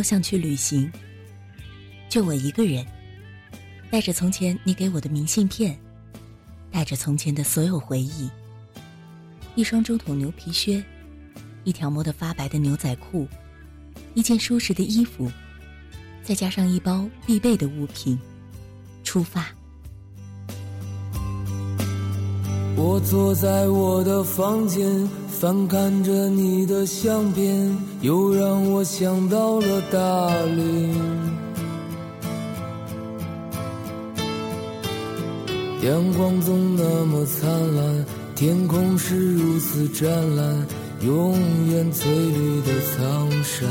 我想去旅行，就我一个人，带着从前你给我的明信片，带着从前的所有回忆，一双中筒牛皮靴，一条磨得发白的牛仔裤，一件舒适的衣服。再加上一包必备的物品，出发。我坐在我的房间，翻看着你的相片，又让我想到了大理。阳光总那么灿烂，天空是如此湛蓝，永远翠绿的苍山。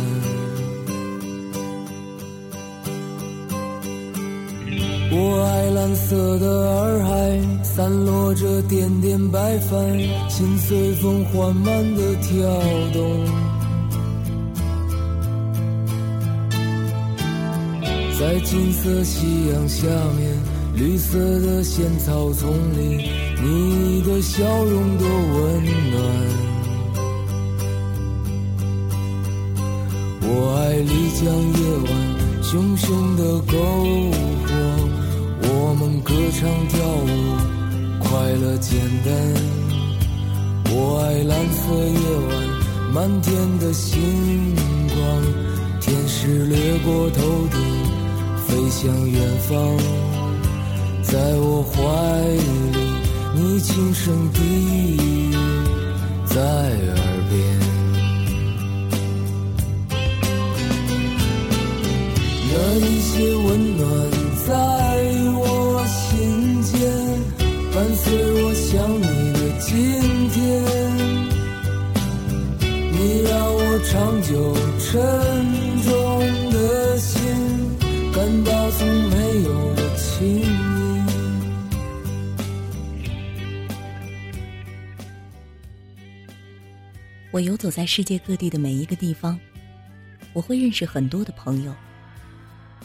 我爱蓝色的洱海，散落着点点白帆，心随风缓慢的跳动。在金色夕阳下面，绿色的仙草丛里，你的笑容多温暖。我爱丽江夜晚，熊熊的篝火。我们歌唱跳舞，快乐简单。我爱蓝色夜晚，满天的星光，天使掠过头顶，飞向远方。在我怀里，你轻声低语在伴随我想你的今天，你让我长久沉重的心感到从没有的轻盈。我游走在世界各地的每一个地方，我会认识很多的朋友。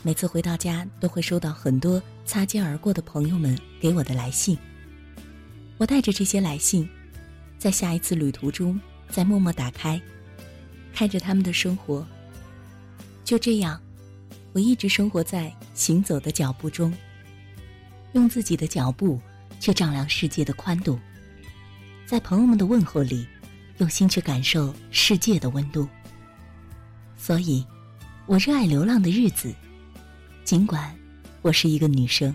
每次回到家，都会收到很多擦肩而过的朋友们给我的来信。我带着这些来信，在下一次旅途中，再默默打开，看着他们的生活。就这样，我一直生活在行走的脚步中，用自己的脚步去丈量世界的宽度，在朋友们的问候里，用心去感受世界的温度。所以，我热爱流浪的日子，尽管我是一个女生。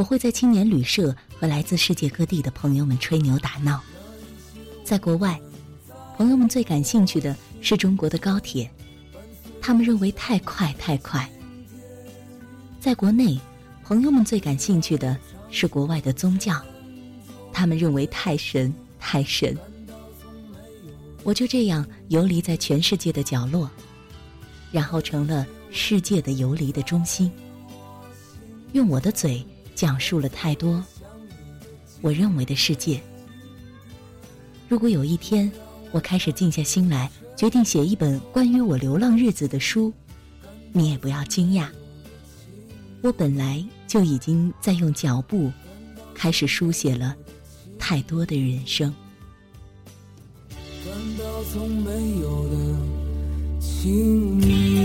我会在青年旅社。和来自世界各地的朋友们吹牛打闹，在国外，朋友们最感兴趣的是中国的高铁，他们认为太快太快；在国内，朋友们最感兴趣的是国外的宗教，他们认为太神太神。我就这样游离在全世界的角落，然后成了世界的游离的中心，用我的嘴讲述了太多。我认为的世界。如果有一天，我开始静下心来，决定写一本关于我流浪日子的书，你也不要惊讶。我本来就已经在用脚步，开始书写了太多的人生。感到从没有的轻盈。